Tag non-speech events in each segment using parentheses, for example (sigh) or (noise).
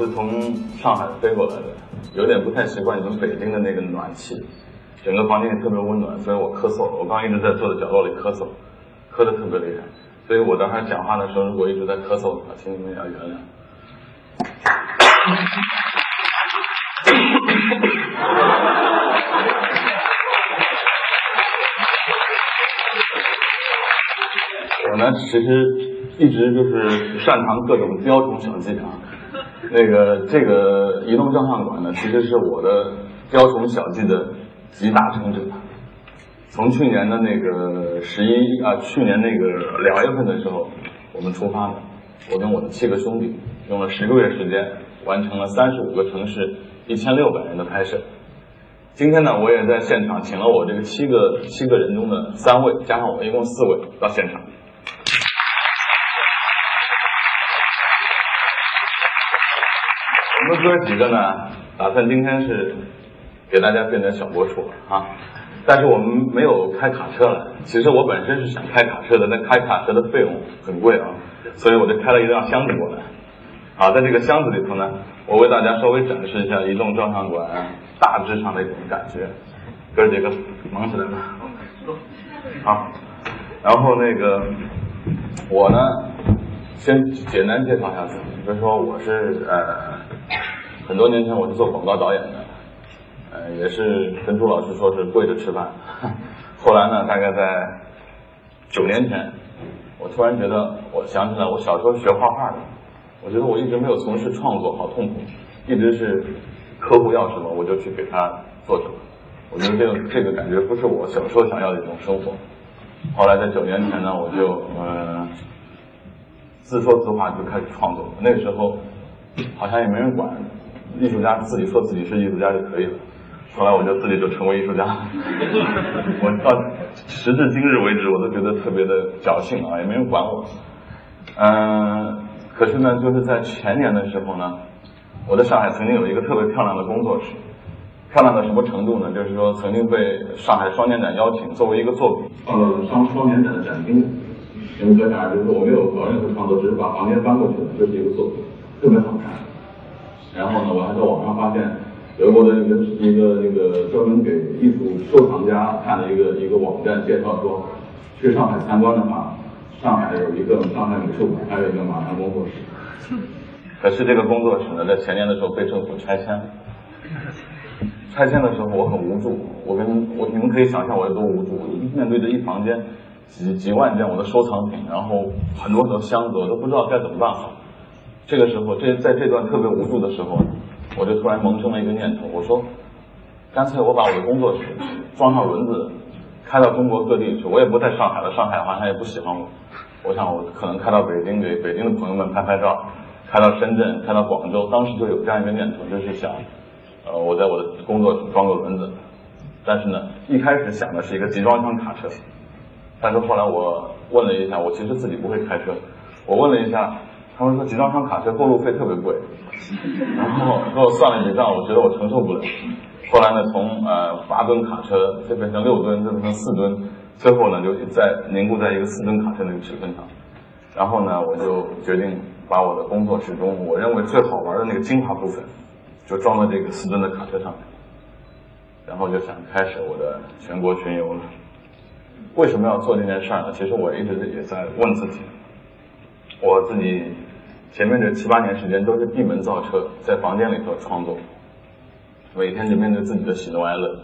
是从上海飞过来的，有点不太习惯你们北京的那个暖气，整个房间也特别温暖，所以我咳嗽。我刚一直在坐在角落里咳嗽，咳得特别厉害，所以我待会儿讲话的时候，如果一直在咳嗽的话，请你们要原谅。我呢，其实一直就是擅长各种雕虫小技啊。那个这个移动照相馆呢，其实是我的雕虫小技的集大成者。从去年的那个十一啊，去年那个两月份的时候，我们出发了，我跟我的七个兄弟用了十个月时间，完成了三十五个城市一千六百人的拍摄。今天呢，我也在现场请了我这个七个七个人中的三位，加上我一共四位到现场。我们哥几个呢，打算今天是给大家变点小播出啊，但是我们没有开卡车来。其实我本身是想开卡车的，那开卡车的费用很贵啊，所以我就开了一辆箱子过来。好，在这个箱子里头呢，我为大家稍微展示一下移动照相馆大致上的一种感觉。哥几个忙起来吧。好，然后那个我呢，先简单介绍一下自己，比如说我是呃。很多年前我是做广告导演的，呃，也是跟朱老师说是跪着吃饭。(laughs) 后来呢，大概在九年前，我突然觉得，我想起来我小时候学画画的，我觉得我一直没有从事创作，好痛苦，一直是客户要什么我就去给他做什么。我觉得这个这个感觉不是我小时候想要的一种生活。后来在九年前呢，我就嗯自说自话就开始创作。那个时候好像也没人管。艺术家自己说自己是艺术家就可以了，后来我就自己就成为艺术家。(laughs) 我到时至今日为止，我都觉得特别的侥幸啊，也没人管我。嗯，可是呢，就是在前年的时候呢，我在上海曾经有一个特别漂亮的工作室，漂亮到什么程度呢？就是说曾经被上海双年展邀请作为一个作品放到双双年展的展厅。你们可想而知，我没有搞任何创作，只是把房间搬过去了，就是一个作品，特别好看。然后呢，我还在网上发现德国的一个一个那个专门给艺术收藏家看的一个一个网站，介绍说，去上海参观的话，上海有一个上海美术馆，还有一个马上工作室。可是这个工作室呢，在前年的时候被政府拆迁了。拆迁的时候我很无助，我跟我你们可以想象我有多无助，面对着一房间几几万件我的收藏品，然后很多很多箱子，我都不知道该怎么办好。这个时候，这在这段特别无助的时候，我就突然萌生了一个念头，我说，干脆我把我的工作室装上轮子，开到中国各地去。我也不在上海了，上海好像也不喜欢我。我想我可能开到北京给北京的朋友们拍拍照，开到深圳，开到广州。当时就有这样一个念头，就是想，呃，我在我的工作室装个轮子。但是呢，一开始想的是一个集装箱卡车，但是后来我问了一下，我其实自己不会开车，我问了一下。他们说集装箱卡车过路费特别贵，然后给我算了一笔账，我觉得我承受不了。后来呢，从呃八吨卡车再变成六吨，再变成四吨，最后呢就在凝固在一个四吨卡车那个尺寸上。然后呢，我就决定把我的工作室中我认为最好玩的那个精华部分，就装到这个四吨的卡车上面。然后就想开始我的全国巡游了。为什么要做这件事儿呢？其实我一直也在问自己，我自己。前面这七八年时间都是闭门造车，在房间里头创作，每天就面对自己的喜怒哀乐。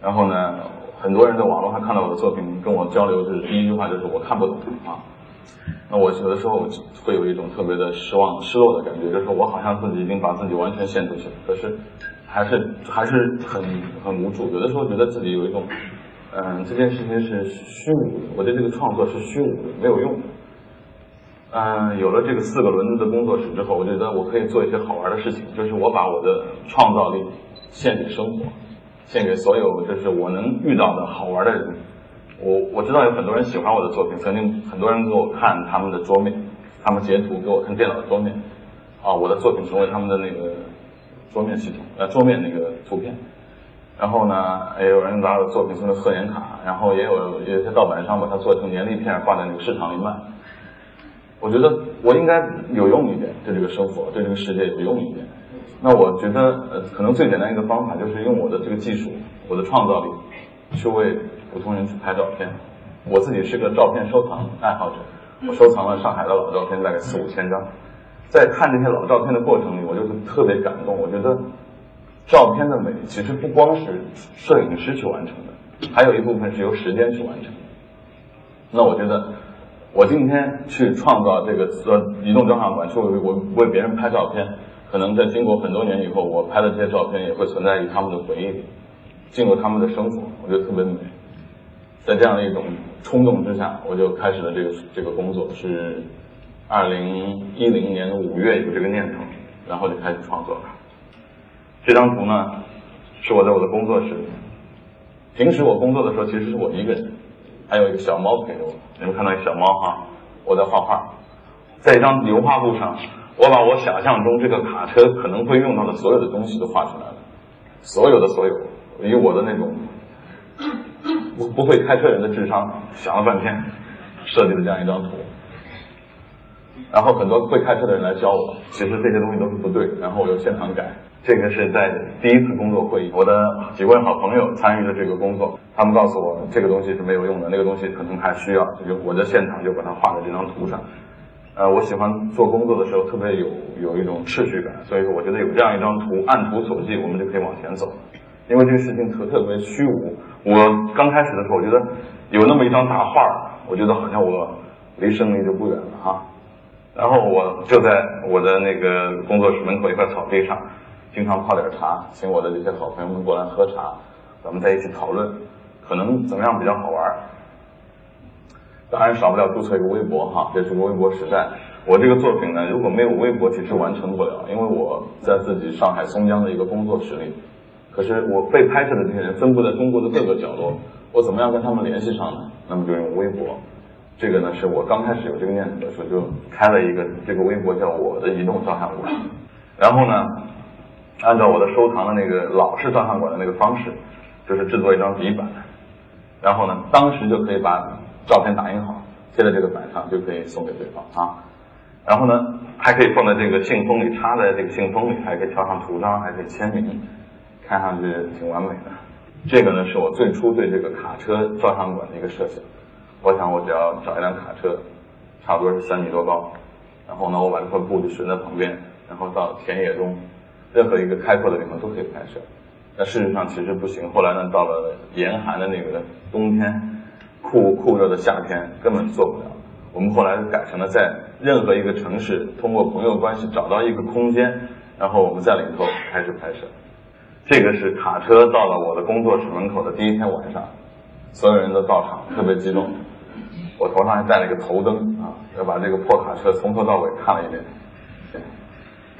然后呢，很多人在网络上看到我的作品，跟我交流，就是第一句话就是我看不懂啊。那我有的时候会有一种特别的失望、失落的感觉，就是我好像自己已经把自己完全献出去了，可是还是还是很很无助。有的时候觉得自己有一种，嗯，这件事情是虚无的，我对这个创作是虚无的，没有用。嗯，有了这个四个轮子的工作室之后，我觉得我可以做一些好玩的事情，就是我把我的创造力献给生活，献给所有就是我能遇到的好玩的人。我我知道有很多人喜欢我的作品，曾经很多人给我看他们的桌面，他们截图给我看电脑的桌面，啊，我的作品成为他们的那个桌面系统，呃，桌面那个图片。然后呢，也有人把我的作品送成贺年卡，然后也有有些盗版商把它做成年历片，挂在那个市场里卖。我觉得我应该有用一点，对这个生活，对这个世界有用一点。那我觉得，呃，可能最简单一个方法就是用我的这个技术，我的创造力，去为普通人去拍照片。我自己是个照片收藏爱好者，我收藏了上海的老照片，大概四五千张。在看这些老照片的过程里，我就是特别感动。我觉得，照片的美其实不光是摄影师去完成的，还有一部分是由时间去完成。那我觉得，我今天去创造这个呃移动照相馆，去为我为别人拍照片。可能在经过很多年以后，我拍的这些照片也会存在于他们的回忆里，进入他们的生活，我觉得特别美。在这样的一种冲动之下，我就开始了这个这个工作，是二零一零年五月有这个念头，然后就开始创作了。这张图呢，是我在我的工作室。平时我工作的时候，其实是我一个人，还有一个小猫陪着我。你们看到小猫哈，我在画画，在一张油画布上。我把我想象中这个卡车可能会用到的所有的东西都画出来了，所有的所有，以我的那种不不会开车人的智商想了半天，设计了这样一张图。然后很多会开车的人来教我，其实这些东西都是不对，然后我又现场改。这个是在第一次工作会议，我的几位好朋友参与了这个工作，他们告诉我这个东西是没有用的，那个东西可能还需要，就我在现场就把它画在这张图上。呃，我喜欢做工作的时候特别有有一种秩序感，所以说我觉得有这样一张图，按图索骥，我们就可以往前走。因为这个事情特特别虚无，我刚开始的时候，我觉得有那么一张大画我觉得好像我离胜利就不远了哈。然后我就在我的那个工作室门口一块草地上，经常泡点茶，请我的这些好朋友们过来喝茶，咱们在一起讨论，可能怎么样比较好玩。当然少不了注册一个微博哈，这是个微博时代。我这个作品呢，如果没有微博，其实完成不了，因为我在自己上海松江的一个工作室里。可是我被拍摄的这些人分布在中国的各个角落，我怎么样跟他们联系上呢？那么就用微博。这个呢，是我刚开始有这个念头的时候就开了一个这个微博，叫我的移动照相馆。然后呢，按照我的收藏的那个老式照相馆的那个方式，就是制作一张底板，然后呢，当时就可以把。照片打印好，贴在这个板上就可以送给对方啊。然后呢，还可以放在这个信封里，插在这个信封里，还可以挑上图章，还可以签名，看上去挺完美的。这个呢，是我最初对这个卡车照相馆的一个设想。我想，我只要找一辆卡车，差不多是三米多高，然后呢，我把这块布就悬在旁边，然后到田野中，任何一个开阔的地方都可以拍摄。但事实上其实不行。后来呢，到了严寒的那个冬天。酷酷热的夏天根本做不了。我们后来改成了在任何一个城市，通过朋友关系找到一个空间，然后我们在里头开始拍摄。这个是卡车到了我的工作室门口的第一天晚上，所有人都到场，特别激动。我头上还带了一个头灯啊，要把这个破卡车从头到尾看了一遍。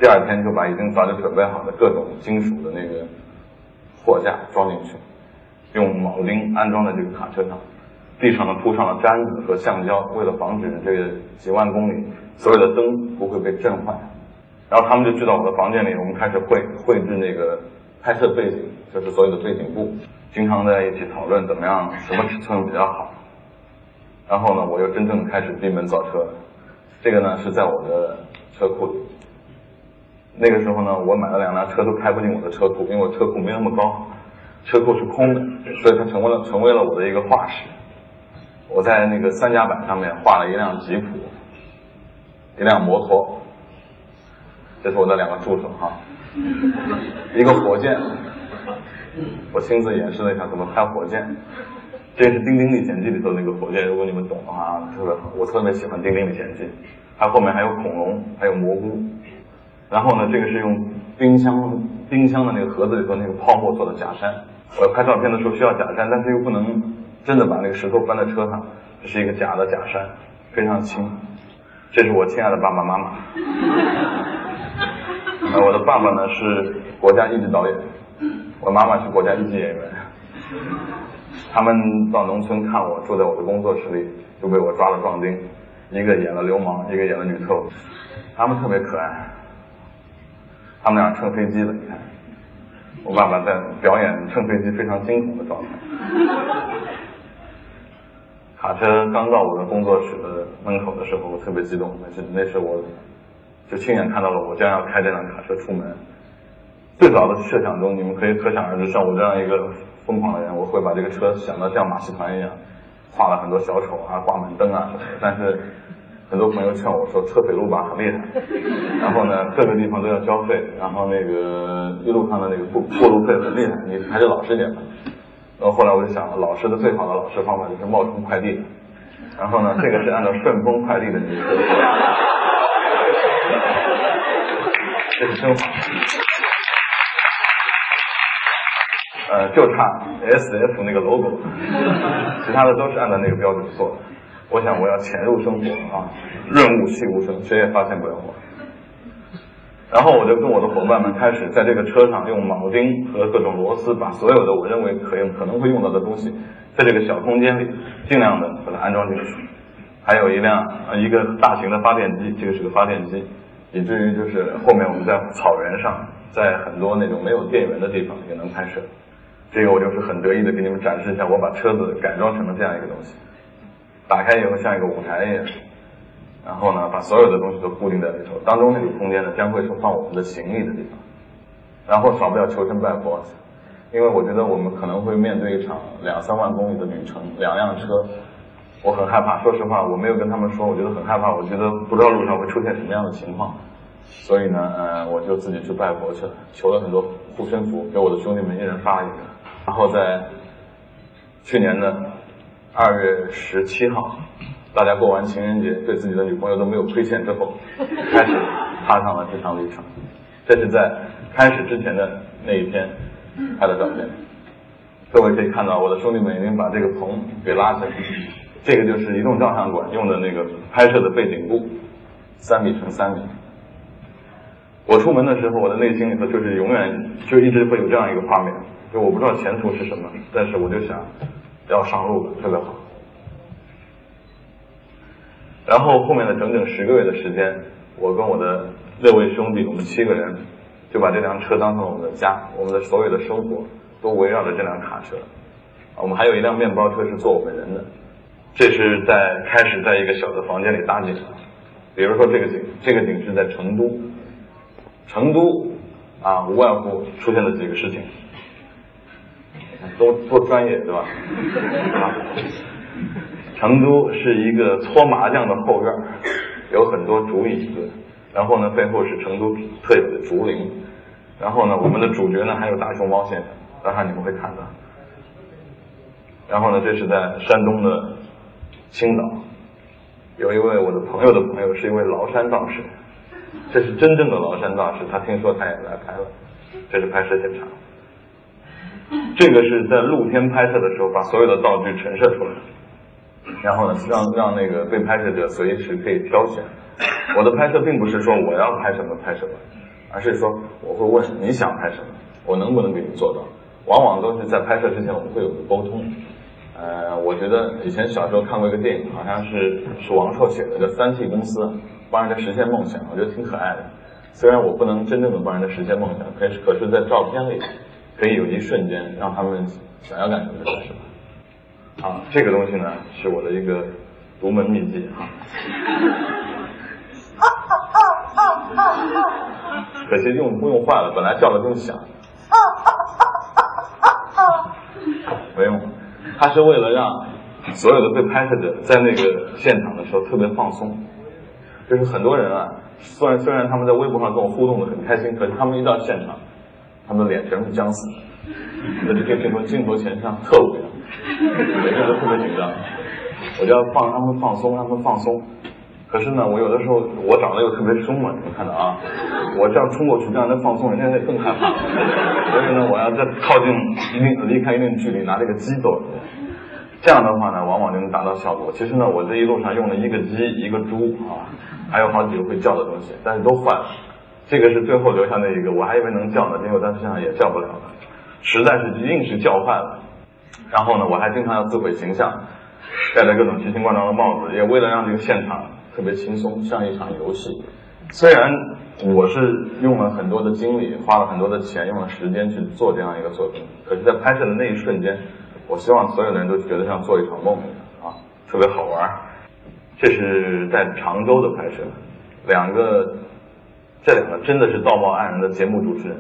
第二天就把已经早就准备好的各种金属的那个货架装进去，用铆钉安装在这个卡车上。地上呢铺上了毡子和橡胶，为了防止这个几万公里所有的灯不会被震坏。然后他们就聚到我的房间里，我们开始绘绘制那个拍摄背景，就是所有的背景布，经常在一起讨论怎么样，什么尺寸比较好。然后呢，我又真正开始闭门造车。这个呢是在我的车库里。那个时候呢，我买了两辆车都开不进我的车库，因为我车库没那么高，车库是空的，所以它成为了成为了我的一个画室。我在那个三甲板上面画了一辆吉普，一辆摩托，这是我的两个助手哈，一个火箭，我亲自演示了一下怎么开火箭，这是《丁丁历险记》里头那个火箭，如果你们懂的话，特别好，我特别喜欢《丁丁历险记》，它后面还有恐龙，还有蘑菇，然后呢，这个是用冰箱冰箱的那个盒子里头那个泡沫做的假山，我拍照片的时候需要假山，但是又不能。真的把那个石头搬在车上，这是一个假的假山，非常轻。这是我亲爱的爸爸妈妈。呃，我的爸爸呢是国家一级导演，我妈妈是国家一级演员。他们到农村看我，住在我的工作室里，就被我抓了壮丁，一个演了流氓，一个演了女特务。他们特别可爱。他们俩乘飞机了，你看，我爸爸在表演乘飞机非常惊恐的状态。卡车刚到我的工作室的门口的时候，我特别激动，那是那是我就亲眼看到了我将要开这辆卡车出门。最早的设想中，你们可以可想而知，像我这样一个疯狂的人，我会把这个车想到像马戏团一样，画了很多小丑啊，挂满灯啊什么的。但是很多朋友劝我说，车匪路吧很厉害，(laughs) 然后呢各个地方都要交费，然后那个一路上的那个过过路费很厉害，你还是老实点吧。然后后来我就想，老师的最好的老师方法就是冒充快递。然后呢，(laughs) 这个是按照顺丰快递的名字，这是真话。呃，就差 S F 那个 logo，其他的都是按照那个标准做的。我想我要潜入生活啊，润物细无声，谁也发现不了我。然后我就跟我的伙伴们开始在这个车上用铆钉和各种螺丝，把所有的我认为可用可能会用到的东西，在这个小空间里尽量的把它安装进去。还有一辆一个大型的发电机，这个是个发电机，以至于就是后面我们在草原上，在很多那种没有电源的地方也能拍摄。这个我就是很得意的给你们展示一下，我把车子改装成了这样一个东西，打开以后像一个舞台一样。然后呢，把所有的东西都固定在里头。当中那个空间呢，将会是放我们的行李的地方。然后少不了求神拜佛，因为我觉得我们可能会面对一场两三万公里的旅程，两辆车，我很害怕。说实话，我没有跟他们说，我觉得很害怕，我觉得不知道路上会出现什么样的情况。所以呢，呃，我就自己去拜佛去了，求了很多护身符，给我的兄弟们一人发一个。然后在去年的二月十七号。大家过完情人节，对自己的女朋友都没有亏欠之后，开始踏上了这场旅程。这是在开始之前的那一天拍的照片。各位可以看到，我的兄弟们已经把这个棚给拉起来。这个就是移动照相馆用的那个拍摄的背景布，三米乘三米。我出门的时候，我的内心里头就是永远就一直会有这样一个画面，就我不知道前途是什么，但是我就想要上路了，特别好。然后后面的整整十个月的时间，我跟我的六位兄弟，我们七个人，就把这辆车当成了我们的家，我们的所有的生活都围绕着这辆卡车。我们还有一辆面包车是坐我们人的，这是在开始在一个小的房间里搭景。比如说这个景，这个景是在成都，成都啊，无外乎出现了几个事情，多多专业对吧？啊。成都是一个搓麻将的后院，有很多竹椅子，然后呢，背后是成都特有的竹林，然后呢，我们的主角呢还有大熊猫先生，待会你们会看到。然后呢，这是在山东的青岛，有一位我的朋友的朋友是一位崂山道士，这是真正的崂山道士，他听说他也来拍了，这是拍摄现场。(laughs) 这个是在露天拍摄的时候把所有的道具陈设出来。然后呢，让让那个被拍摄者随时可以挑选。我的拍摄并不是说我要拍什么拍什么，而是说我会问你想拍什么，我能不能给你做到。往往都是在拍摄之前我们会有个沟通。呃，我觉得以前小时候看过一个电影，好像是是王朔写的，叫《三 T 公司》，帮人家实现梦想，我觉得挺可爱的。虽然我不能真正的帮人家实现梦想，可是可是在照片里可以有一瞬间让他们想要干什么就干什么。啊，这个东西呢是我的一个独门秘籍啊。可惜用用坏了，本来叫的更响。哈哈哈没用，它是为了让所有的被拍摄者在那个现场的时候特别放松。就是很多人啊，虽然虽然他们在微博上跟我互动的很开心，可是他们一到现场，他们的脸全是僵死的，那就可以变成镜头前像特务一样。每个人都特别紧张，我就要放他们放松，让他们放松。可是呢，我有的时候我长得又特别凶嘛，你们看到啊，我这样冲过去让人放松，人家会更害怕。所以呢，我要再靠近一定离开一定距离，拿这个鸡逗这样的话呢，往往就能达到效果。其实呢，我这一路上用了一个鸡，一个猪啊，还有好几个会叫的东西，但是都坏了。这个是最后留下那一个，我还以为能叫呢，结果但是现在也叫不了了，实在是硬是叫坏了。然后呢，我还经常要自毁形象，戴着各种奇形怪状的帽子，也为了让这个现场特别轻松，像一场游戏。虽然我是用了很多的精力，花了很多的钱，用了时间去做这样一个作品，可是，在拍摄的那一瞬间，我希望所有的人都觉得像做一场梦一样啊。特别好玩。这是在常州的拍摄，两个，这两个真的是道貌岸然的节目主持人，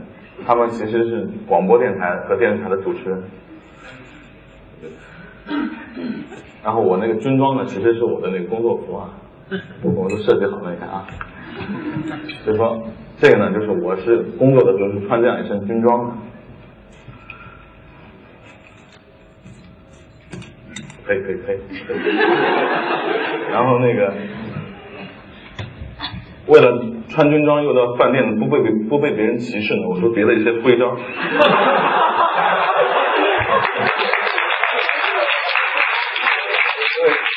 他们其实是广播电台和电视台的主持人。然后我那个军装呢，其实是我的那个工作服啊，我都设计好了，你看啊。所以说，这个呢，就是我是工作的时候是穿这样一身军装的。可以可以可以！(laughs) 然后那个，为了穿军装又到饭店不被不被别人歧视呢，我说别的一些徽章。(laughs)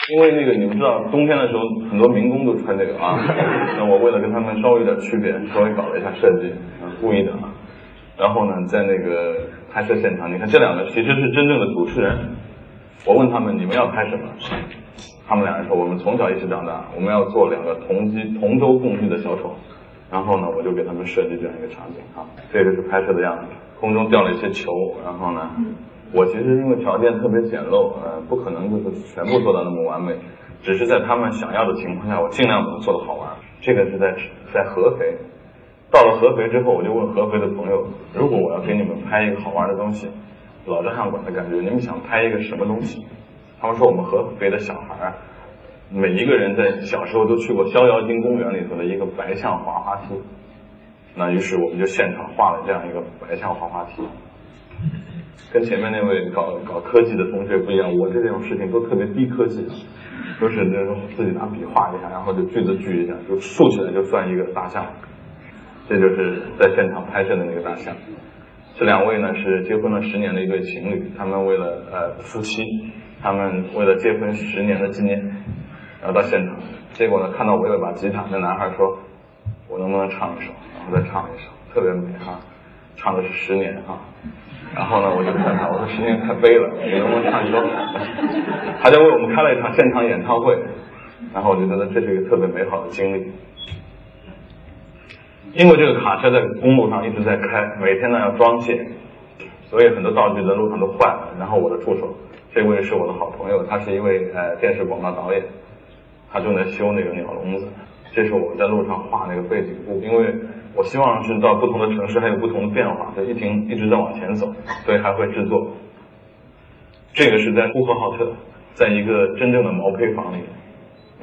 因为那个你们知道，冬天的时候很多民工都穿这个啊。(laughs) 那我为了跟他们稍微有点区别，稍微搞了一下设计，故意的啊。然后呢，在那个拍摄现场，你看这两个其实是真正的主持人。我问他们你们要拍什么，他们两人说我们从小一起长大，我们要做两个同居同舟共济的小丑。然后呢，我就给他们设计这样一个场景啊，这个是拍摄的样子，空中掉了一些球，然后呢。我其实因为条件特别简陋，呃，不可能就是全部做到那么完美，只是在他们想要的情况下，我尽量把它做的好玩。这个是在在合肥，到了合肥之后，我就问合肥的朋友，如果我要给你们拍一个好玩的东西，老照相馆的感觉，你们想拍一个什么东西？他们说我们合肥的小孩，每一个人在小时候都去过逍遥津公园里头的一个白象滑滑梯，那于是我们就现场画了这样一个白象滑滑梯。跟前面那位搞搞科技的同学不一样，我这种事情都特别低科技，都是那种自己拿笔画一下，然后就锯子锯一下，就竖起来就算一个大象。这就是在现场拍摄的那个大象。这两位呢是结婚了十年的一对情侣，他们为了呃夫妻，他们为了结婚十年的纪念，然后到现场，结果呢看到我有把吉他，那男孩说，我能不能唱一首，然后再唱一首，特别美哈，唱的是十年哈。然后呢，我就问他，我说十年太悲了，你能不能唱一首？他就为我们开了一场现场演唱会，然后我就觉得这是一个特别美好的经历。因为这个卡车在公路上一直在开，每天呢要装卸，所以很多道具在路上都坏了。然后我的助手，这位是我的好朋友，他是一位呃电视广告导演，他正在修那个鸟笼子。这是我在路上画那个背景布，因为。我希望是到不同的城市还有不同的变化，就一停一直在往前走，所以还会制作。这个是在呼和浩特，在一个真正的毛坯房里，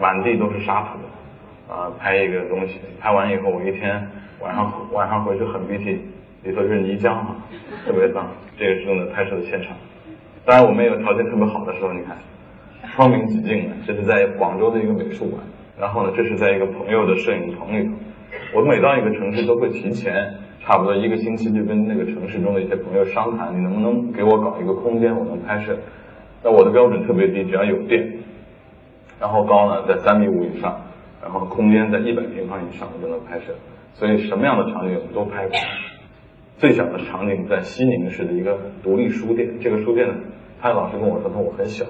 满地都是沙土，啊，拍一个东西。拍完以后，我一天晚上晚上回去很鼻涕，里头是泥浆啊，特别脏。这个是用的拍摄的现场。当然，我们也有条件特别好的时候，你看，窗明几净的。这是在广州的一个美术馆，然后呢，这是在一个朋友的摄影棚里头。我每到一个城市都会提前差不多一个星期就跟那个城市中的一些朋友商谈，你能不能给我搞一个空间，我能拍摄。那我的标准特别低，只要有电，然后高呢在三米五以上，然后空间在一百平方以上我就能拍摄。所以什么样的场景我们都拍过。最小的场景在西宁市的一个独立书店，这个书店呢，他老师跟我说，他我很小，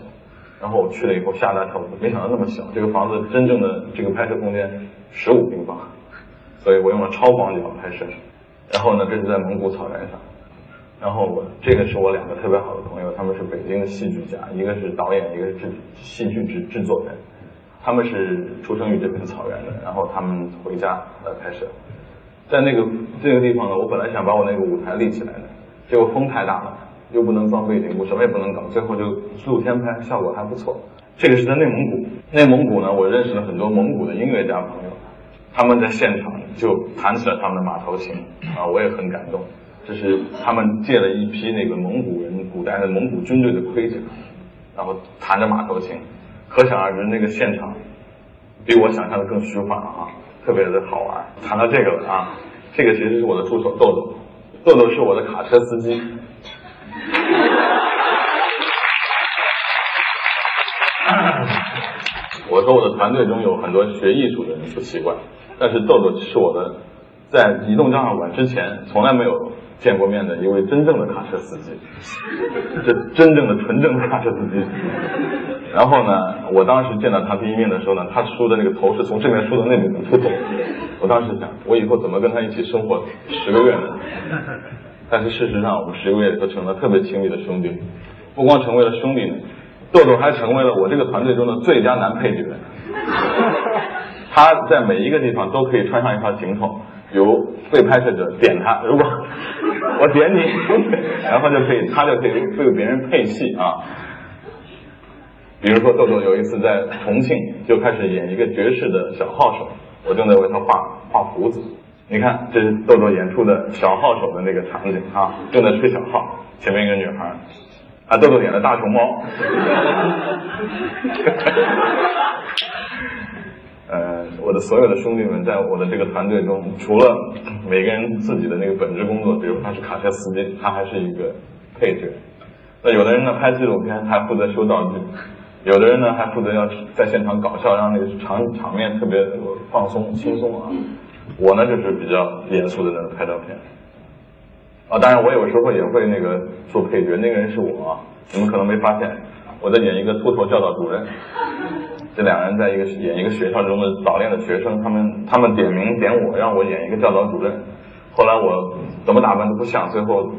然后我去了以后吓大跳，没想到那么小。这个房子真正的这个拍摄空间十五平方。所以我用了超广角拍摄，然后呢，这是在蒙古草原上，然后我这个是我两个特别好的朋友，他们是北京的戏剧家，一个是导演，一个是制戏剧制制作人，他们是出生于这片草原的，然后他们回家来拍摄，在那个这个地方呢，我本来想把我那个舞台立起来的，结果风太大了，又不能装背景布，什么也不能搞，最后就露天拍，效果还不错。这个是在内蒙古，内蒙古呢，我认识了很多蒙古的音乐家朋友。他们在现场就弹起了他们的马头琴啊，我也很感动。这是他们借了一批那个蒙古人古代的蒙古军队的盔甲，然后弹着马头琴，可想而知那个现场比我想象的更虚幻了啊，特别的好玩。谈到这个了啊，这个其实是我的助手豆豆，豆豆是我的卡车司机。(laughs) 我说我的团队中有很多学艺术的人不奇怪。但是豆豆是我的，在移动账号馆之前从来没有见过面的一位真正的卡车司机，这真正的纯正的卡车司机。然后呢，我当时见到他第一面的时候呢，他梳的那个头是从这边梳到那边的秃头。我当时想，我以后怎么跟他一起生活十个月呢？但是事实上，我们十个月都成了特别亲密的兄弟。不光成为了兄弟，豆豆还成为了我这个团队中的最佳男配角。他在每一个地方都可以穿上一条颈筒，由被拍摄者点他，如果我点你，然后就可以，他就可以为别人配戏啊。比如说豆豆有一次在重庆就开始演一个爵士的小号手，我正在为他画画胡子。你看，这是豆豆演出的小号手的那个场景啊，正在吹小号，前面一个女孩，啊，豆豆演的大熊猫。(laughs) 呃，我的所有的兄弟们，在我的这个团队中，除了每个人自己的那个本职工作，比如他是卡车司机，他还是一个配角。那有的人呢拍纪录片，还负责修道具；有的人呢还负责要在现场搞笑，让那个场场面特别放松轻松啊。我呢就是比较严肃的那个拍照片。啊，当然我有时候也会那个做配角，那个人是我，你们可能没发现，我在演一个秃头教导主任。这两人在一个演一个学校中的早恋的学生，他们他们点名点我，让我演一个教导主任。后来我怎么打扮都不像，最后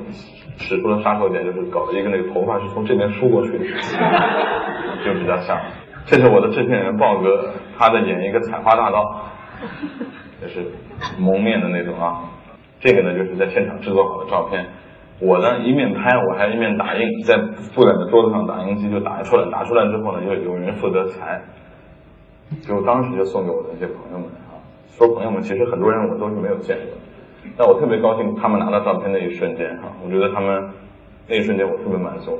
使出了杀手锏，就是搞了一个那个头发是从这边梳过去的，就比较像。这是我的制片人豹哥，他在演一个采花大盗，就是蒙面的那种啊。这个呢就是在现场制作好的照片。我呢一面拍，我还一面打印，在布展的桌子上打印机就打出来，打出来之后呢，就有人负责裁。就当时就送给我的那些朋友们啊，说朋友们，其实很多人我都是没有见过，但我特别高兴他们拿到照片那一瞬间哈，我觉得他们那一瞬间我特别满足。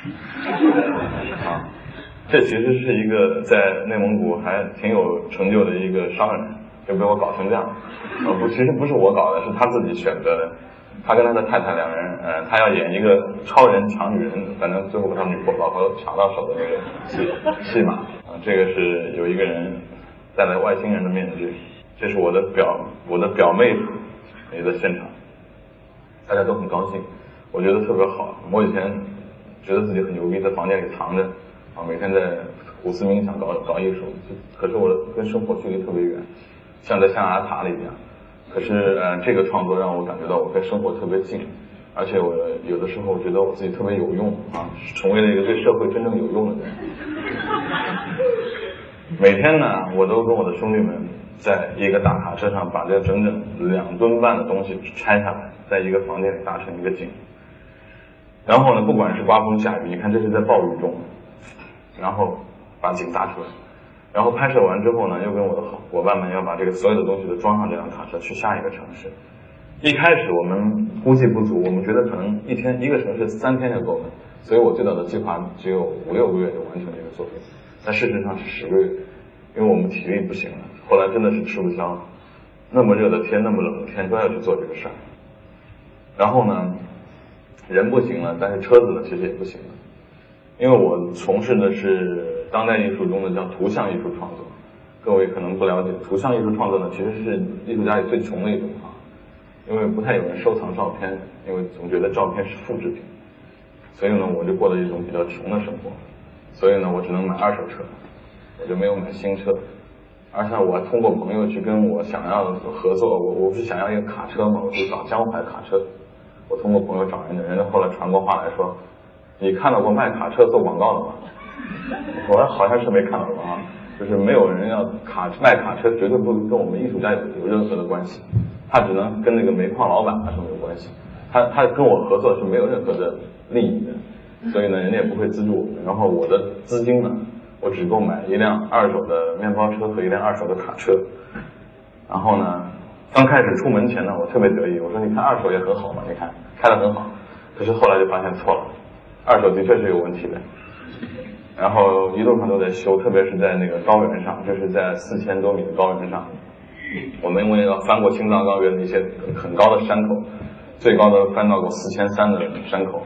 (laughs) 啊，这其实是一个在内蒙古还挺有成就的一个商人，就被我搞成这样。啊不，其实不是我搞的，是他自己选择的。他跟他的太太两人，呃，他要演一个超人抢女人，反正最后把他女婆老婆抢到手的那个戏戏码。这个是有一个人戴了外星人的面具，这是我的表我的表妹也在现场，大家都很高兴，我觉得特别好。我以前觉得自己很牛逼，在房间里藏着，啊，每天在苦思冥想搞搞艺术，可是我跟生活距离特别远，像在象牙塔里一样。可是，呃，这个创作让我感觉到我跟生活特别近，而且我有的时候觉得我自己特别有用啊，成为了一个对社会真正有用的人。每天呢，我都跟我的兄弟们在一个大卡车上把这整整两吨半的东西拆下来，在一个房间里搭成一个井。然后呢，不管是刮风下雨，你看这是在暴雨中，然后把井搭出来。然后拍摄完之后呢，又跟我的伙伴们要把这个所有的东西都装上这辆卡车去下一个城市。一开始我们估计不足，我们觉得可能一天一个城市三天就够了，所以我最早的计划只有五六个月就完成这个作品。但事实上是十个月，因为我们体力不行了。后来真的是吃不消了，那么热的天，那么冷的天都要去做这个事儿。然后呢，人不行了，但是车子呢其实也不行了，因为我从事的是。当代艺术中的叫图像艺术创作，各位可能不了解，图像艺术创作呢，其实是艺术家里最穷的一种啊，因为不太有人收藏照片，因为总觉得照片是复制品，所以呢，我就过了一种比较穷的生活，所以呢，我只能买二手车，我就没有买新车，而且我还通过朋友去跟我想要的合作，我我不是想要一个卡车嘛，我就找江淮卡车，我通过朋友找人的，人家后来传过话来说，你看到过卖卡车做广告的吗？我好像是没看到过啊，就是没有人要卡卖卡车，绝对不跟我们艺术家有有任何的关系，他只能跟那个煤矿老板啊什么有关系，他他跟我合作是没有任何的利益的，所以呢，人家也不会资助我们。然后我的资金呢，我只够买一辆二手的面包车和一辆二手的卡车。然后呢，刚开始出门前呢，我特别得意，我说你看二手也很好嘛，你看开的很好。可是后来就发现错了，二手的确是有问题的。然后一路上都在修，特别是在那个高原上，就是在四千多米的高原上，我们因为要翻过青藏高原的一些很高的山口，最高的翻到过四千三的山口，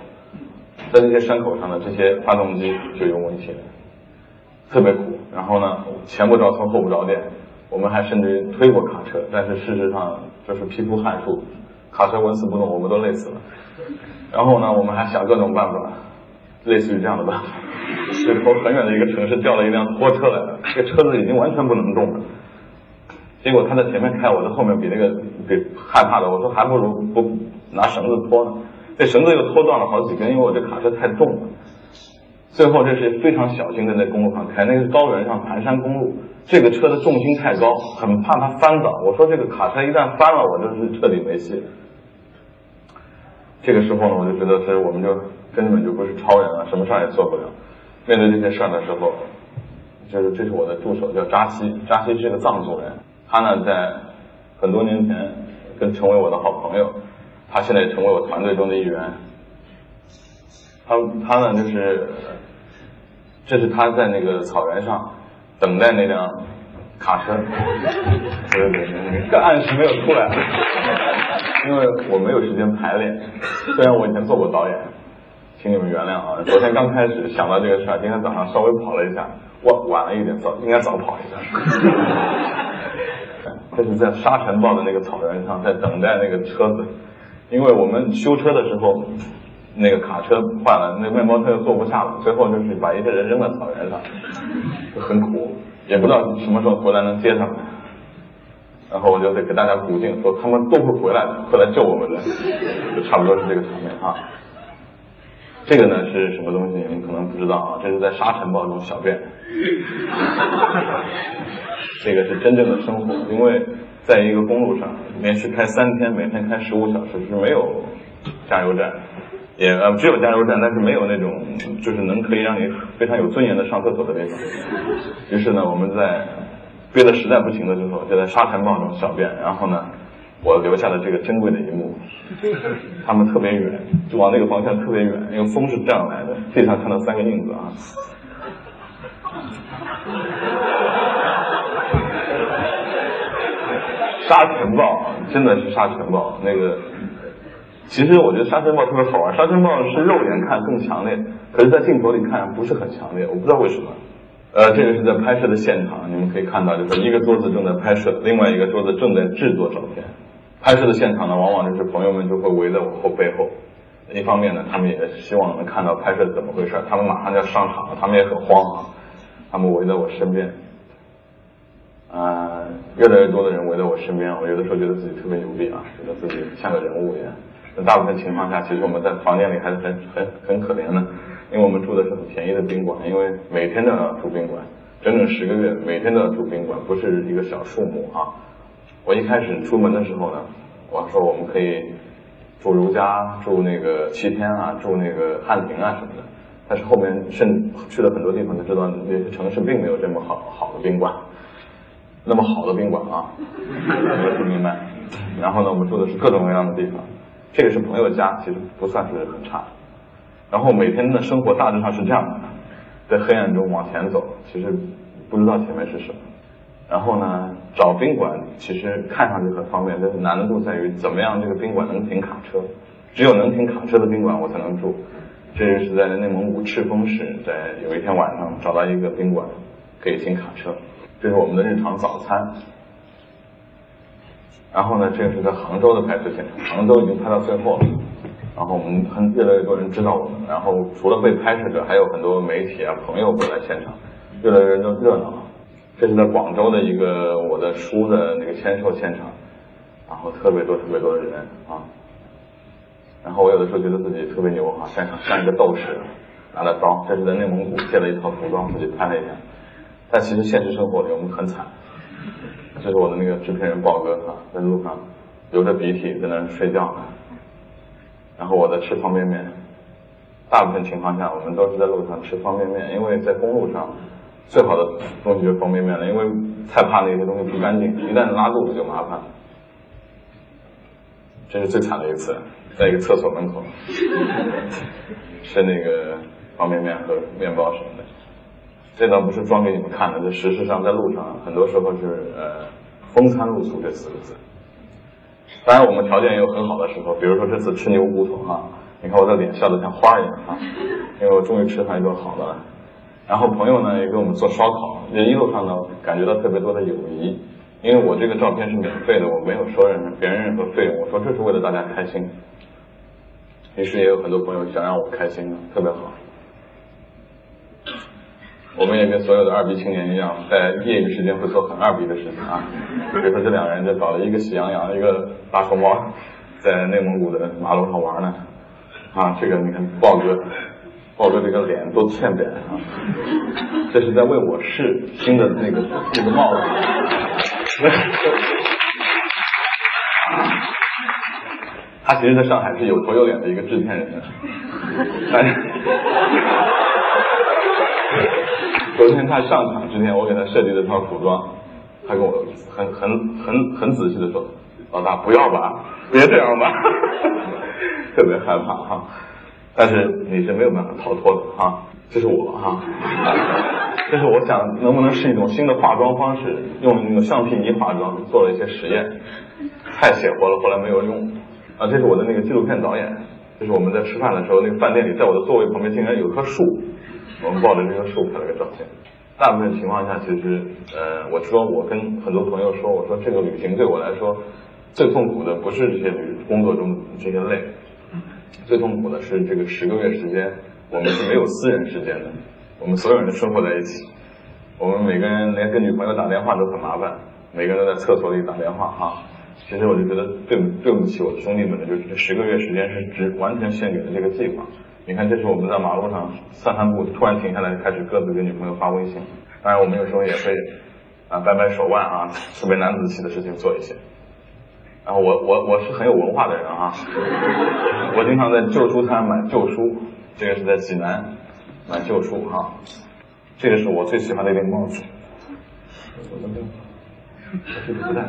在这些山口上的这些发动机就有问题，特别苦。然后呢，前不着村后不着店，我们还甚至推过卡车，但是事实上就是皮肤汗出，卡车纹丝不动，我们都累死了。然后呢，我们还想各种办法。类似于这样的吧，(laughs) 是从很远的一个城市调了一辆拖车来的，这个车子已经完全不能动了。结果他在前面开，我在后面比那个比害怕的，我说还不如不拿绳子拖呢。这绳子又拖断了好几根，因为我这卡车太重了。最后这是非常小心的在公路上开，那个高原上盘山公路，这个车的重心太高，很怕它翻倒。我说这个卡车一旦翻了，我就是彻底没戏。这个时候呢，我就觉得是我们就根本就不是超人了，什么事儿也做不了。面对这些事儿的时候，就是这是我的助手叫扎西，扎西是个藏族人，他呢在很多年前跟成为我的好朋友，他现在也成为我团队中的一员。他他呢就是。这是他在那个草原上等待那辆卡车，(laughs) 对对对，这暗示没有出来，(laughs) 因为我没有时间排练。虽然我以前做过导演，请你们原谅啊。昨天刚开始想到这个事儿，今天早上稍微跑了一下，晚晚了一点，早应该早跑一下。(laughs) 这是在沙尘暴的那个草原上，在等待那个车子，因为我们修车的时候。那个卡车坏了，那面包车又坐不下了，最后就是把一个人扔在草原上，就很苦，也不知道什么时候回来能接上来。然后我就得给大家鼓劲，说他们都会回来的，会来救我们的，就差不多是这个场面啊。这个呢是什么东西？你们可能不知道啊，这是在沙尘暴中小便。(laughs) 这个是真正的生活，因为在一个公路上连续开三天，每天开十五小时是没有加油站。也呃只有加油站，但是没有那种就是能可以让你非常有尊严的上厕所的地方。于是呢，我们在憋得实在不行的时候，就在沙尘暴中小便。然后呢，我留下了这个珍贵的一幕。他们特别远，就往那个方向特别远，因为风是这样来的。地上看到三个印子啊。沙尘暴真的是沙尘暴，那个。其实我觉得沙尘暴特别好玩，沙尘暴是肉眼看更强烈，可是在镜头里看不是很强烈，我不知道为什么。呃，这个是在拍摄的现场，你们可以看到，就是一个桌子正在拍摄，另外一个桌子正在制作照片。拍摄的现场呢，往往就是朋友们就会围在我后背后。一方面呢，他们也希望能看到拍摄怎么回事，他们马上就要上场了，他们也很慌啊，他们围在我身边。啊，越来越多的人围在我身边，我有的时候觉得自己特别牛逼啊，觉得自己像个人物一样。那大部分情况下，其实我们在房间里还是很很很可怜的，因为我们住的是很便宜的宾馆，因为每天都要住宾馆，整整十个月，每天都要住宾馆，不是一个小数目啊。我一开始出门的时候呢，我说我们可以住如家，住那个七天啊，住那个汉庭啊什么的，但是后面甚去了很多地方，才知道那些城市并没有这么好好的宾馆，那么好的宾馆啊，没住明白。然后呢，我们住的是各种各样的地方。这个是朋友家，其实不算是很差。然后每天的生活大致上是这样的，在黑暗中往前走，其实不知道前面是什么。然后呢，找宾馆其实看上去很方便，但是难度在于怎么样这个宾馆能停卡车。只有能停卡车的宾馆我才能住。这是在内蒙古赤峰市，在有一天晚上找到一个宾馆，可以停卡车。这是我们的日常早餐。然后呢，这个是在杭州的拍摄现场，杭州已经拍到最后了。然后我们很越来越多人知道我们，然后除了被拍摄者，还有很多媒体啊朋友会来现场，越来越热热闹。这是在广州的一个我的书的那个签售现场，然后特别多特别多的人啊。然后我有的时候觉得自己特别牛哈啊，像像一个斗士，拿着刀。这是在内蒙古借了一套服装自己拍了一下，但其实现实生活里我们很惨。这是我的那个制片人豹哥啊，在路上流着鼻涕在那睡觉。然后我在吃方便面。大部分情况下，我们都是在路上吃方便面，因为在公路上最好的东西就是方便面了，因为太怕那些东西不干净，一旦拉肚子就麻烦。这是最惨的一次，在一个厕所门口吃那个方便面和面包什么的。这倒不是装给你们看的，这实事上在路上很多时候是呃风餐露宿这四个字。当然我们条件也有很好的时候，比如说这次吃牛骨头啊，你看我的脸笑得像花一样啊，因为我终于吃上一顿好的了。然后朋友呢也给我们做烧烤，这一路上呢感觉到特别多的友谊，因为我这个照片是免费的，我没有收任别人任何费用，我说这是为了大家开心。于是也有很多朋友想让我开心，特别好。我们也跟所有的二逼青年一样，在业余时间会做很二逼的事情啊。比如说这两个人就搞了一个喜羊羊，一个大熊猫，在内蒙古的马路上玩呢。啊，这个你看豹哥，抱着这个脸都欠扁啊，这是在为我试新的那个那个帽子。(laughs) 他其实在上海是有头有脸的一个制片人，但 (laughs) 是昨天他上场之前，我给他设计了套服装，他跟我很很很很仔细的说：“老大不要吧，别这样吧。(laughs) ”特别害怕哈，但是你是没有办法逃脱的啊，这是我哈，(laughs) 这是我想能不能是一种新的化妆方式，用那个橡皮泥化妆做了一些实验，太邪乎了，后来没有用。啊，这是我的那个纪录片导演，就是我们在吃饭的时候，那个饭店里，在我的座位旁边竟然有棵树，我们抱着这棵树拍了个照片。大部分情况下，其实，呃，我说我跟很多朋友说，我说这个旅行对我来说最痛苦的不是这些旅工作中这些累，最痛苦的是这个十个月时间，我们是没有私人时间的，我们所有人都生活在一起，我们每个人连跟女朋友打电话都很麻烦，每个人都在厕所里打电话哈。其实我就觉得对对不起我的兄弟们的，就是这十个月时间是只完全献给了这个计划。你看，这是我们在马路上散散步，突然停下来开始各自给女朋友发微信。当然，我们有时候也会啊掰掰手腕啊，特别男子气的事情做一些。然后我我我是很有文化的人啊，我经常在旧书摊买旧书，这个是在济南买旧书哈。这个是我最喜欢的一顶帽子。我的这个不带。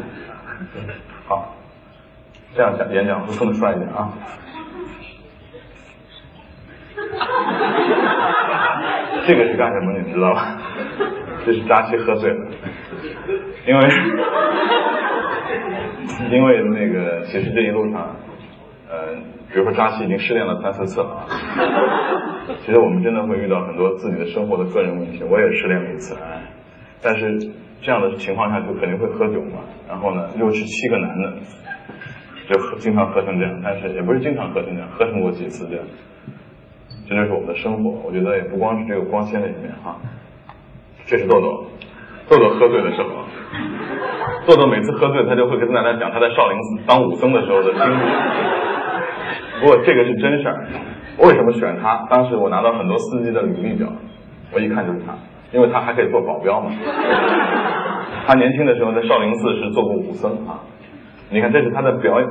好，这样讲演讲会更帅一点啊！这个是干什么？你知道吧？这是扎西喝醉了，因为因为那个，其实这一路上，呃，比如说扎西已经失恋了三四次了啊，(laughs) 其实我们真的会遇到很多自己的生活的个人问题。我也失恋了一次，但是。这样的情况下就肯定会喝酒嘛，然后呢又是七个男的，就喝经常喝成这样，但是也不是经常喝成这样，喝成过几次这样，这就是我们的生活。我觉得也不光是这个光鲜的一面哈，这是豆豆，豆豆喝醉的时候，豆豆每次喝醉他就会跟大家讲他在少林寺当武僧的时候的经历。不过这个是真事儿，为什么选他？当时我拿到很多司机的履历表，我一看就是他。因为他还可以做保镖嘛，他年轻的时候在少林寺是做过武僧啊。你看，这是他的表演，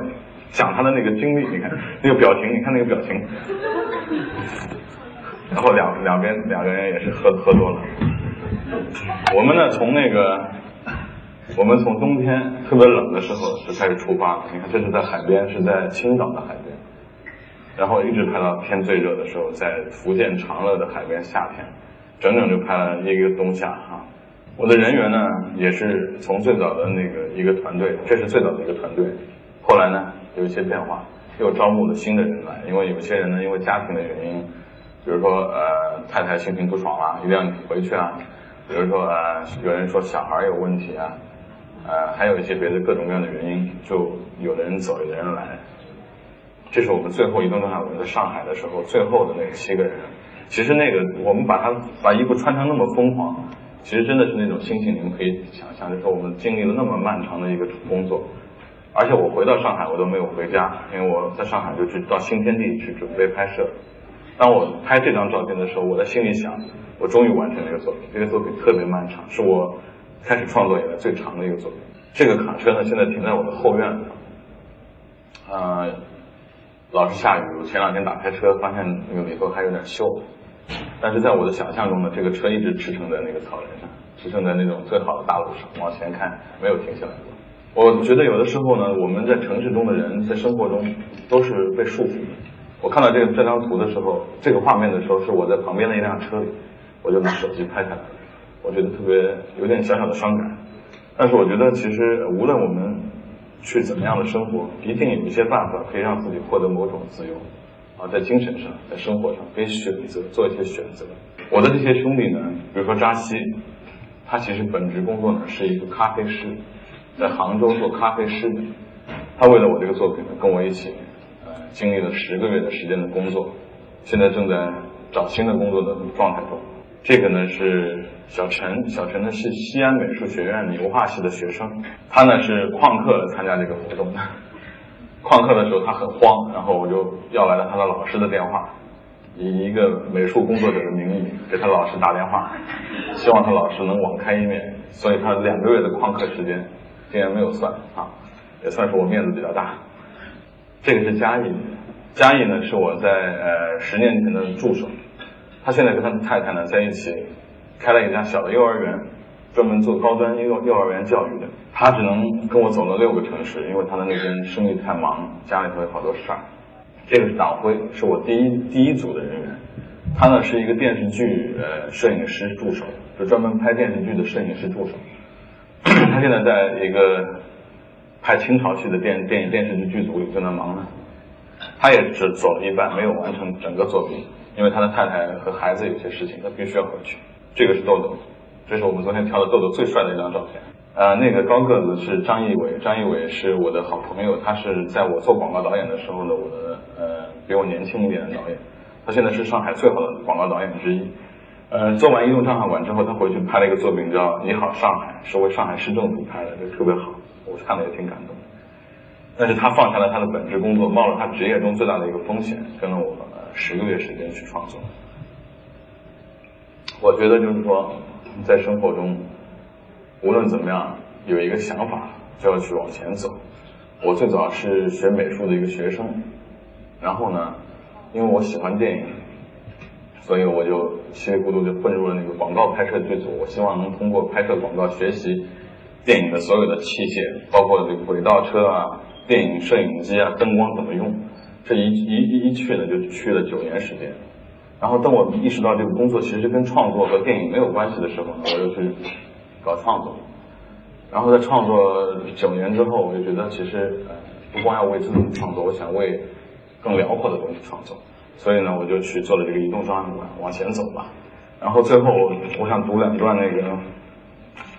讲他的那个经历。你看那个表情，你看那个表情。然后两两边两个人也是喝喝多了。我们呢，从那个我们从冬天特别冷的时候就开始出发。你看，这是在海边，是在青岛的海边，然后一直拍到天最热的时候，在福建长乐的海边，夏天。整整就拍了一个冬夏哈，我的人员呢也是从最早的那个一个团队，这是最早的一个团队，后来呢有一些变化，又招募了新的人来，因为有些人呢因为家庭的原因，比如说呃太太心情不爽了，一定要回去啊，比如说呃有人说小孩有问题啊，呃还有一些别的各种各样的原因，就有的人走，有的人来，这是我们最后一顿饭，我们在上海的时候最后的那七个人。其实那个，我们把他把衣服穿成那么疯狂，其实真的是那种心情，你们可以想象，就是我们经历了那么漫长的一个工作，而且我回到上海，我都没有回家，因为我在上海就去到新天地去准备拍摄。当我拍这张照片的时候，我在心里想，我终于完成这个作品，这个作品特别漫长，是我开始创作以来最长的一个作品。这个卡车呢，现在停在我的后院，啊。老是下雨，我前两天打开车，发现那个里头还有点锈。但是在我的想象中呢，这个车一直驰骋在那个草原上，驰骋在那种最好的大路上，往前看没有停下来过。我觉得有的时候呢，我们在城市中的人在生活中都是被束缚的。我看到这个这张图的时候，这个画面的时候，是我在旁边的一辆车里，我就拿手机拍下来，我觉得特别有点小小的伤感。但是我觉得其实无论我们。去怎么样的生活，一定有一些办法可以让自己获得某种自由，啊，在精神上，在生活上可以选择做一些选择。我的这些兄弟呢，比如说扎西，他其实本职工作呢是一个咖啡师，在杭州做咖啡师。他为了我这个作品呢，跟我一起，经历了十个月的时间的工作，现在正在找新的工作的状态中。这个呢是。小陈，小陈呢是西安美术学院油画系的学生，他呢是旷课参加这个活动的。(laughs) 旷课的时候他很慌，然后我就要来了他的老师的电话，以一个美术工作者的名义给他老师打电话，希望他老师能网开一面，所以他两个月的旷课时间竟然没有算啊，也算是我面子比较大。这个是嘉义，嘉义呢是我在呃十年前的助手，他现在跟他的太太呢在一起开了一家小的幼儿园，专门做高端幼幼儿园教育的。他只能跟我走了六个城市，因为他的那边生意太忙，家里头有好多事儿。这个是党辉，是我第一第一组的人员。他呢是一个电视剧呃摄影师助手，就专门拍电视剧的摄影师助手。他现在在一个拍清朝戏的电电影电视剧剧组里正在忙呢。他也只走了一半，没有完成整个作品，因为他的太太和孩子有些事情，他必须要回去。这个是豆豆，这是我们昨天挑的豆豆最帅的一张照片。呃，那个高个子是张艺伟，张艺伟是我的好朋友，他是在我做广告导演的时候的我的呃比我年轻一点的导演，他现在是上海最好的广告导演之一。呃，做完移动上海馆之后，他回去拍了一个作品叫《你好上海》，是为上海市政府拍的，就特别好，看了也挺感动。但是他放下了他的本职工作，冒了他职业中最大的一个风险，跟了我十个月时间去创作。我觉得就是说，在生活中。无论怎么样，有一个想法就要去往前走。我最早是学美术的一个学生，然后呢，因为我喜欢电影，所以我就稀里糊涂就混入了那个广告拍摄剧组。我希望能通过拍摄广告学习电影的所有的器械，包括这个轨道车啊、电影摄影机啊、灯光怎么用。这一一一去呢，就去了九年时间。然后等我意识到这个工作其实跟创作和电影没有关系的时候呢，我就去。搞创作，然后在创作九年之后，我就觉得其实不光要为自己创作，我想为更辽阔的东西创作，所以呢，我就去做了这个移动照相馆，往前走吧。然后最后我想读两段那个，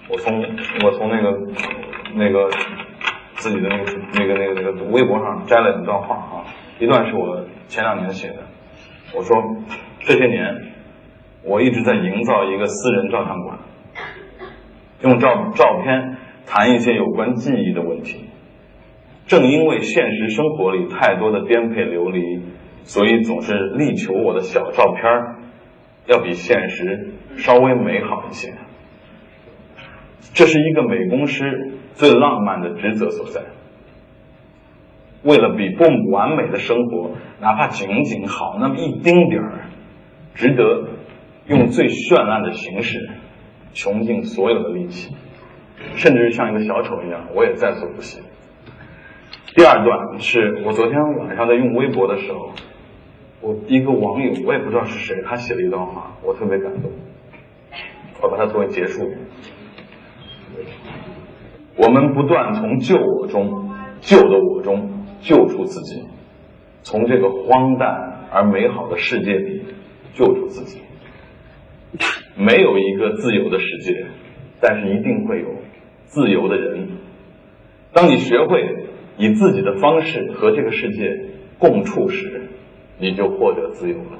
我从我从那个那个自己的那个那个那个那个微博上摘了两段话啊，一段是我前两年写的，我说这些年我一直在营造一个私人照相馆。用照照片谈一些有关记忆的问题。正因为现实生活里太多的颠沛流离，所以总是力求我的小照片要比现实稍微美好一些。这是一个美工师最浪漫的职责所在。为了比不完美的生活，哪怕仅仅好那么一丁点儿，值得用最绚烂的形式。穷尽所有的力气，甚至是像一个小丑一样，我也在所不惜。第二段是我昨天晚上在用微博的时候，我一个网友，我也不知道是谁，他写了一段话，我特别感动，我把它作为结束。我们不断从旧我中、旧的我中救出自己，从这个荒诞而美好的世界里救出自己。没有一个自由的世界，但是一定会有自由的人。当你学会以自己的方式和这个世界共处时，你就获得自由了。